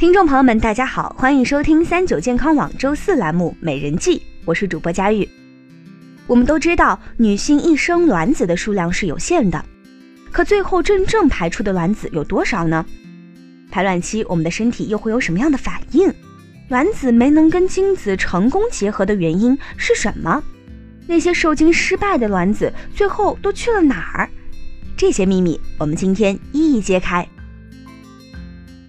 听众朋友们，大家好，欢迎收听三九健康网周四栏目《美人计》，我是主播佳玉。我们都知道，女性一生卵子的数量是有限的，可最后真正排出的卵子有多少呢？排卵期，我们的身体又会有什么样的反应？卵子没能跟精子成功结合的原因是什么？那些受精失败的卵子最后都去了哪儿？这些秘密，我们今天一一揭开。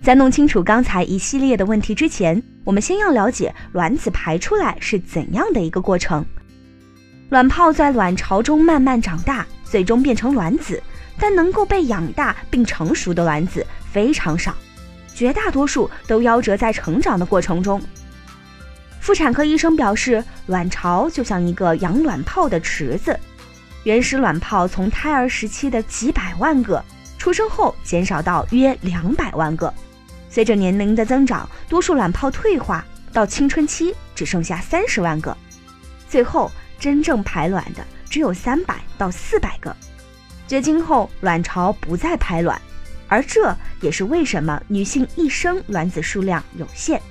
在弄清楚刚才一系列的问题之前，我们先要了解卵子排出来是怎样的一个过程。卵泡在卵巢中慢慢长大，最终变成卵子，但能够被养大并成熟的卵子非常少，绝大多数都夭折在成长的过程中。妇产科医生表示，卵巢就像一个养卵泡的池子，原始卵泡从胎儿时期的几百万个，出生后减少到约两百万个。随着年龄的增长，多数卵泡退化，到青春期只剩下三十万个，最后真正排卵的只有三百到四百个。绝经后，卵巢不再排卵，而这也是为什么女性一生卵子数量有限。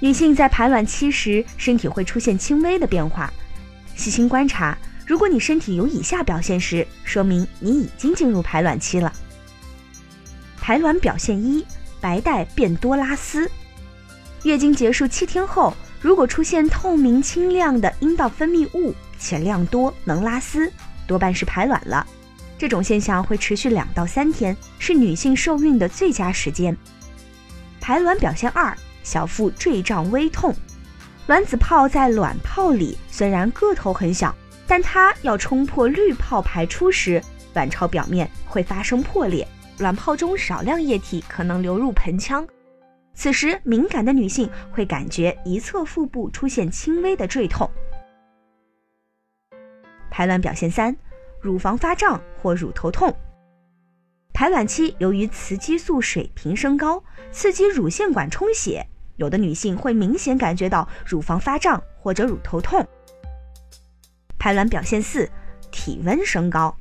女性在排卵期时，身体会出现轻微的变化。细心观察，如果你身体有以下表现时，说明你已经进入排卵期了。排卵表现一：白带变多拉丝。月经结束七天后，如果出现透明清亮的阴道分泌物且量多，能拉丝，多半是排卵了。这种现象会持续两到三天，是女性受孕的最佳时间。排卵表现二：小腹坠胀微痛。卵子泡在卵泡里，虽然个头很小，但它要冲破滤泡排出时，卵巢表面会发生破裂。卵泡中少量液体可能流入盆腔，此时敏感的女性会感觉一侧腹部出现轻微的坠痛。排卵表现三：乳房发胀或乳头痛。排卵期由于雌激素水平升高，刺激乳腺管充血，有的女性会明显感觉到乳房发胀或者乳头痛。排卵表现四：体温升高。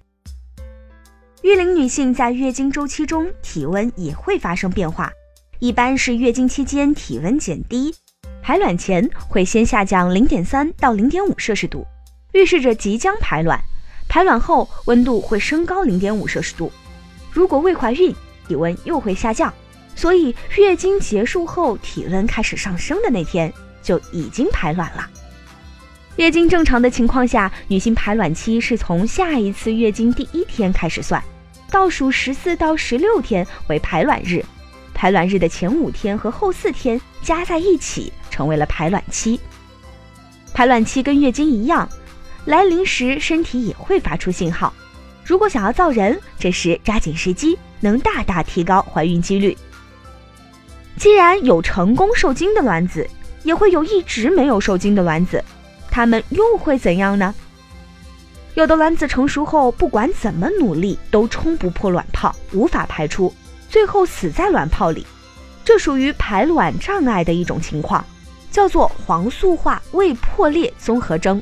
育龄女性在月经周期中体温也会发生变化，一般是月经期间体温减低，排卵前会先下降零点三到零点五摄氏度，预示着即将排卵；排卵后温度会升高零点五摄氏度。如果未怀孕，体温又会下降，所以月经结束后体温开始上升的那天就已经排卵了。月经正常的情况下，女性排卵期是从下一次月经第一天开始算。倒数十四到十六天为排卵日，排卵日的前五天和后四天加在一起成为了排卵期。排卵期跟月经一样，来临时身体也会发出信号。如果想要造人，这时抓紧时机，能大大提高怀孕几率。既然有成功受精的卵子，也会有一直没有受精的卵子，它们又会怎样呢？有的卵子成熟后，不管怎么努力都冲不破卵泡，无法排出，最后死在卵泡里。这属于排卵障碍的一种情况，叫做黄素化未破裂综合征。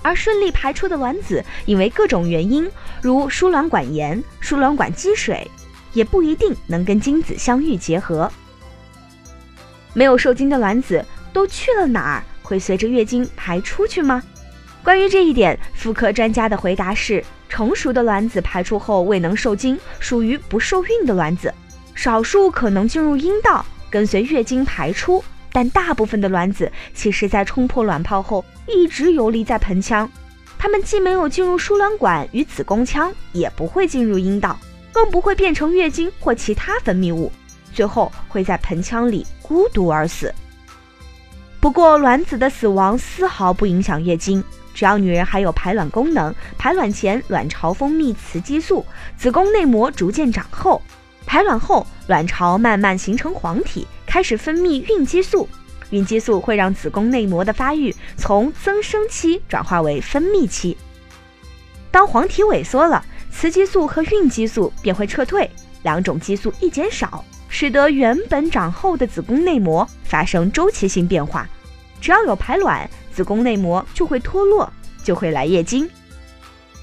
而顺利排出的卵子，因为各种原因，如输卵管炎、输卵管积水，也不一定能跟精子相遇结合。没有受精的卵子都去了哪儿？会随着月经排出去吗？关于这一点，妇科专家的回答是：成熟的卵子排出后未能受精，属于不受孕的卵子，少数可能进入阴道跟随月经排出，但大部分的卵子其实在冲破卵泡后一直游离在盆腔，它们既没有进入输卵管与子宫腔，也不会进入阴道，更不会变成月经或其他分泌物，最后会在盆腔里孤独而死。不过，卵子的死亡丝毫不影响月经。只要女人还有排卵功能，排卵前卵巢分泌雌激素，子宫内膜逐渐长厚；排卵后，卵巢慢慢形成黄体，开始分泌孕激素。孕激素会让子宫内膜的发育从增生期转化为分泌期。当黄体萎缩了，雌激素和孕激素便会撤退，两种激素一减少，使得原本长厚的子宫内膜发生周期性变化。只要有排卵，子宫内膜就会脱落，就会来月经。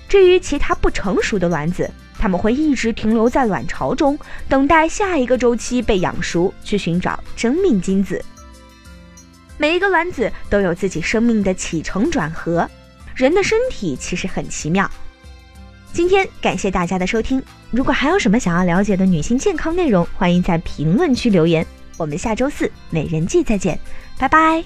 至于其他不成熟的卵子，它们会一直停留在卵巢中，等待下一个周期被养熟，去寻找真命精子。每一个卵子都有自己生命的起承转合，人的身体其实很奇妙。今天感谢大家的收听，如果还有什么想要了解的女性健康内容，欢迎在评论区留言。我们下周四美人计再见，拜拜。